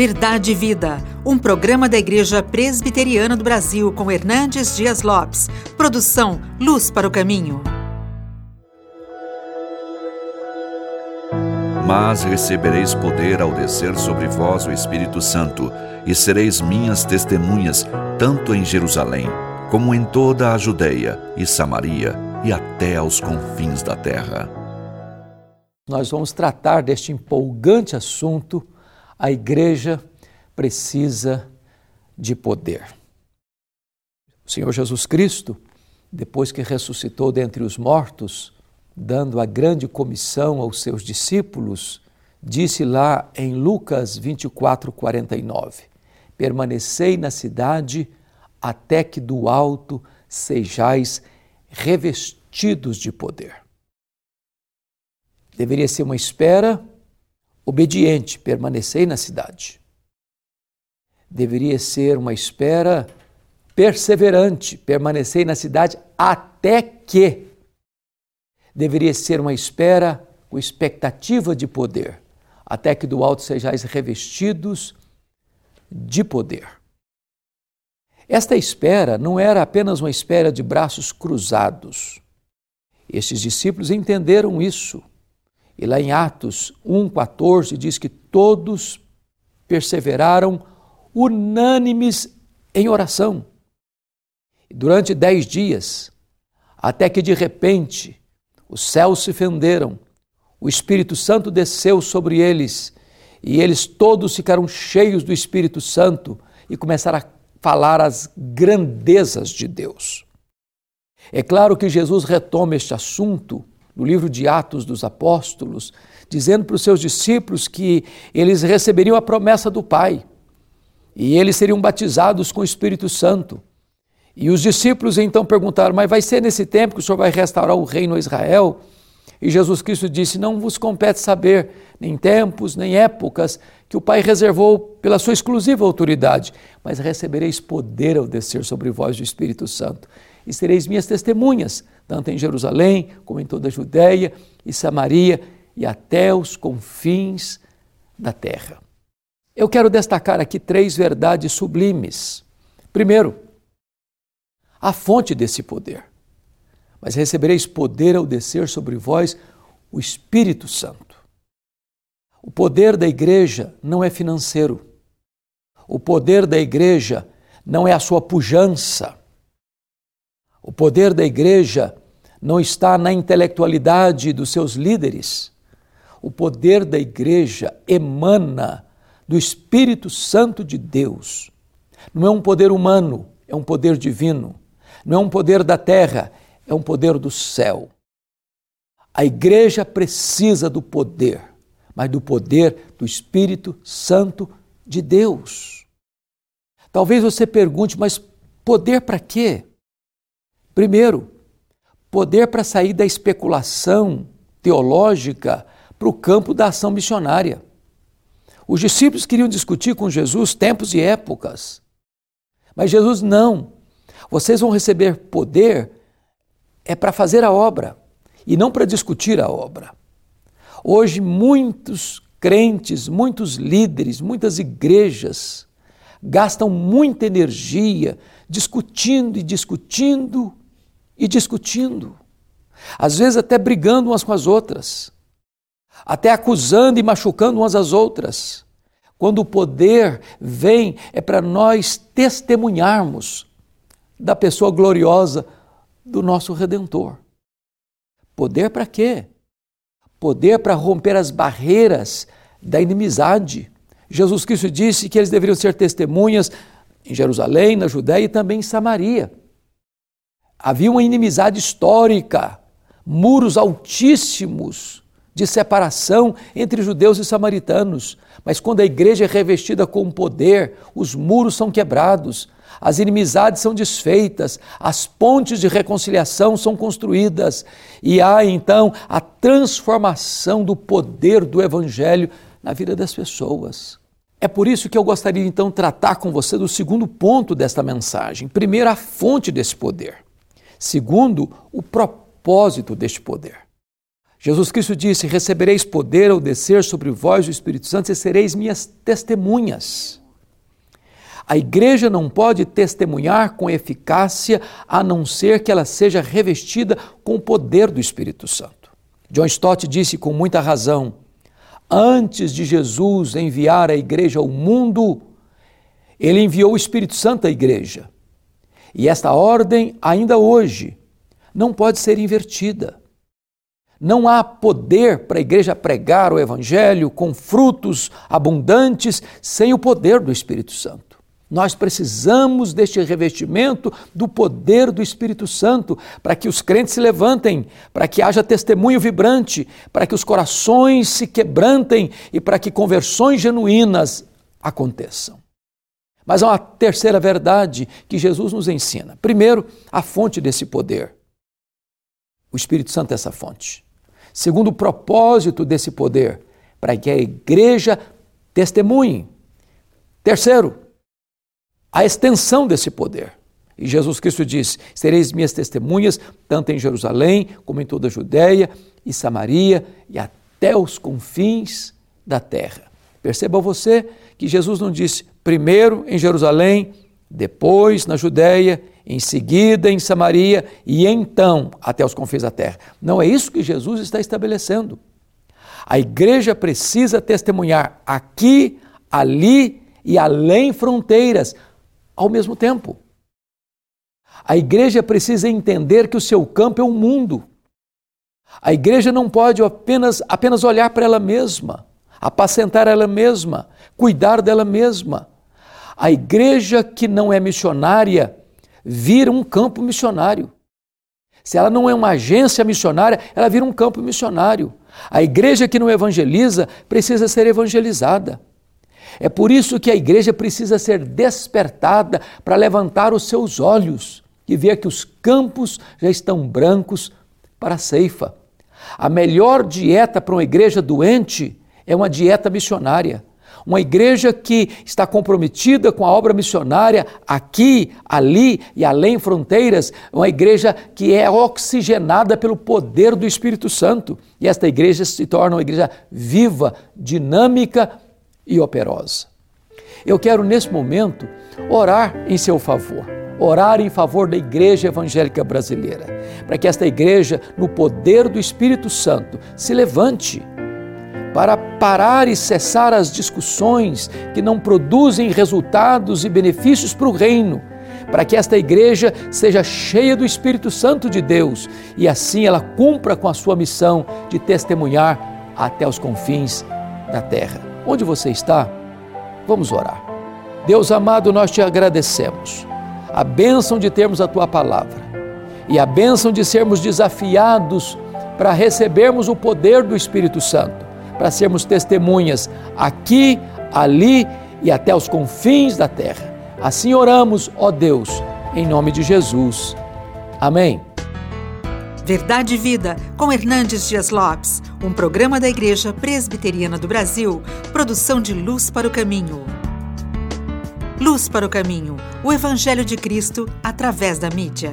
Verdade e Vida, um programa da Igreja Presbiteriana do Brasil com Hernandes Dias Lopes. Produção Luz para o Caminho. Mas recebereis poder ao descer sobre vós o Espírito Santo, e sereis minhas testemunhas, tanto em Jerusalém, como em toda a Judéia e Samaria, e até aos confins da terra. Nós vamos tratar deste empolgante assunto a igreja precisa de poder. O Senhor Jesus Cristo, depois que ressuscitou dentre os mortos, dando a grande comissão aos seus discípulos, disse lá em Lucas 24, 49: Permanecei na cidade até que do alto sejais revestidos de poder. Deveria ser uma espera obediente, permanecei na cidade. Deveria ser uma espera perseverante, permanecei na cidade até que. Deveria ser uma espera com expectativa de poder, até que do alto sejais revestidos de poder. Esta espera não era apenas uma espera de braços cruzados. Estes discípulos entenderam isso e lá em Atos 1,14 diz que todos perseveraram unânimes em oração. Durante dez dias, até que de repente os céus se fenderam, o Espírito Santo desceu sobre eles e eles todos ficaram cheios do Espírito Santo e começaram a falar as grandezas de Deus. É claro que Jesus retoma este assunto no livro de Atos dos Apóstolos, dizendo para os seus discípulos que eles receberiam a promessa do Pai e eles seriam batizados com o Espírito Santo. E os discípulos então perguntaram: Mas vai ser nesse tempo que o Senhor vai restaurar o reino a Israel? E Jesus Cristo disse: Não vos compete saber nem tempos, nem épocas que o Pai reservou pela sua exclusiva autoridade, mas recebereis poder ao descer sobre vós o Espírito Santo e sereis minhas testemunhas, tanto em Jerusalém como em toda a Judéia e Samaria e até os confins da terra. Eu quero destacar aqui três verdades sublimes. Primeiro, a fonte desse poder. Mas recebereis poder ao descer sobre vós o Espírito Santo. O poder da igreja não é financeiro. O poder da igreja não é a sua pujança. O poder da igreja não está na intelectualidade dos seus líderes. O poder da igreja emana do Espírito Santo de Deus. Não é um poder humano, é um poder divino. Não é um poder da terra, é um poder do céu. A igreja precisa do poder, mas do poder do Espírito Santo de Deus. Talvez você pergunte, mas poder para quê? Primeiro, poder para sair da especulação teológica para o campo da ação missionária. Os discípulos queriam discutir com Jesus tempos e épocas, mas Jesus não. Vocês vão receber poder é para fazer a obra e não para discutir a obra. Hoje, muitos crentes, muitos líderes, muitas igrejas gastam muita energia discutindo e discutindo e discutindo, às vezes até brigando umas com as outras, até acusando e machucando umas às outras. Quando o poder vem, é para nós testemunharmos da pessoa gloriosa do nosso Redentor. Poder para quê? Poder para romper as barreiras da inimizade. Jesus Cristo disse que eles deveriam ser testemunhas em Jerusalém, na Judéia e também em Samaria. Havia uma inimizade histórica, muros altíssimos de separação entre judeus e samaritanos. Mas quando a igreja é revestida com poder, os muros são quebrados, as inimizades são desfeitas, as pontes de reconciliação são construídas e há então a transformação do poder do evangelho na vida das pessoas. É por isso que eu gostaria então tratar com você do segundo ponto desta mensagem. Primeiro, a fonte desse poder. Segundo, o propósito deste poder. Jesus Cristo disse: Recebereis poder ao descer sobre vós o Espírito Santo e sereis minhas testemunhas. A igreja não pode testemunhar com eficácia a não ser que ela seja revestida com o poder do Espírito Santo. John Stott disse com muita razão: antes de Jesus enviar a igreja ao mundo, ele enviou o Espírito Santo à igreja. E esta ordem, ainda hoje, não pode ser invertida. Não há poder para a igreja pregar o Evangelho com frutos abundantes sem o poder do Espírito Santo. Nós precisamos deste revestimento do poder do Espírito Santo para que os crentes se levantem, para que haja testemunho vibrante, para que os corações se quebrantem e para que conversões genuínas aconteçam. Mas há uma terceira verdade que Jesus nos ensina. Primeiro, a fonte desse poder. O Espírito Santo é essa fonte. Segundo, o propósito desse poder, para que a igreja testemunhe. Terceiro, a extensão desse poder. E Jesus Cristo disse: Sereis minhas testemunhas, tanto em Jerusalém, como em toda a Judéia e Samaria e até os confins da terra. Perceba você que Jesus não disse primeiro em Jerusalém, depois na Judéia, em seguida em Samaria e então até os confins da terra. Não é isso que Jesus está estabelecendo. A igreja precisa testemunhar aqui, ali e além fronteiras ao mesmo tempo. A igreja precisa entender que o seu campo é o mundo. A igreja não pode apenas, apenas olhar para ela mesma, apacentar ela mesma, cuidar dela mesma. A igreja que não é missionária vira um campo missionário. Se ela não é uma agência missionária, ela vira um campo missionário. A igreja que não evangeliza precisa ser evangelizada. É por isso que a igreja precisa ser despertada para levantar os seus olhos e ver que os campos já estão brancos para a ceifa. A melhor dieta para uma igreja doente é uma dieta missionária. Uma igreja que está comprometida com a obra missionária aqui, ali e além fronteiras, uma igreja que é oxigenada pelo poder do Espírito Santo. E esta igreja se torna uma igreja viva, dinâmica e operosa. Eu quero, nesse momento, orar em seu favor, orar em favor da Igreja Evangélica Brasileira, para que esta igreja, no poder do Espírito Santo, se levante para parar e cessar as discussões que não produzem resultados e benefícios para o reino, para que esta igreja seja cheia do Espírito Santo de Deus e assim ela cumpra com a sua missão de testemunhar até os confins da terra. Onde você está? Vamos orar. Deus amado, nós te agradecemos a bênção de termos a tua palavra e a bênção de sermos desafiados para recebermos o poder do Espírito Santo, para sermos testemunhas aqui, ali e até os confins da terra. Assim oramos, ó Deus, em nome de Jesus. Amém. Verdade e Vida, com Hernandes Dias Lopes, um programa da Igreja Presbiteriana do Brasil, produção de Luz para o Caminho. Luz para o Caminho, o Evangelho de Cristo através da mídia.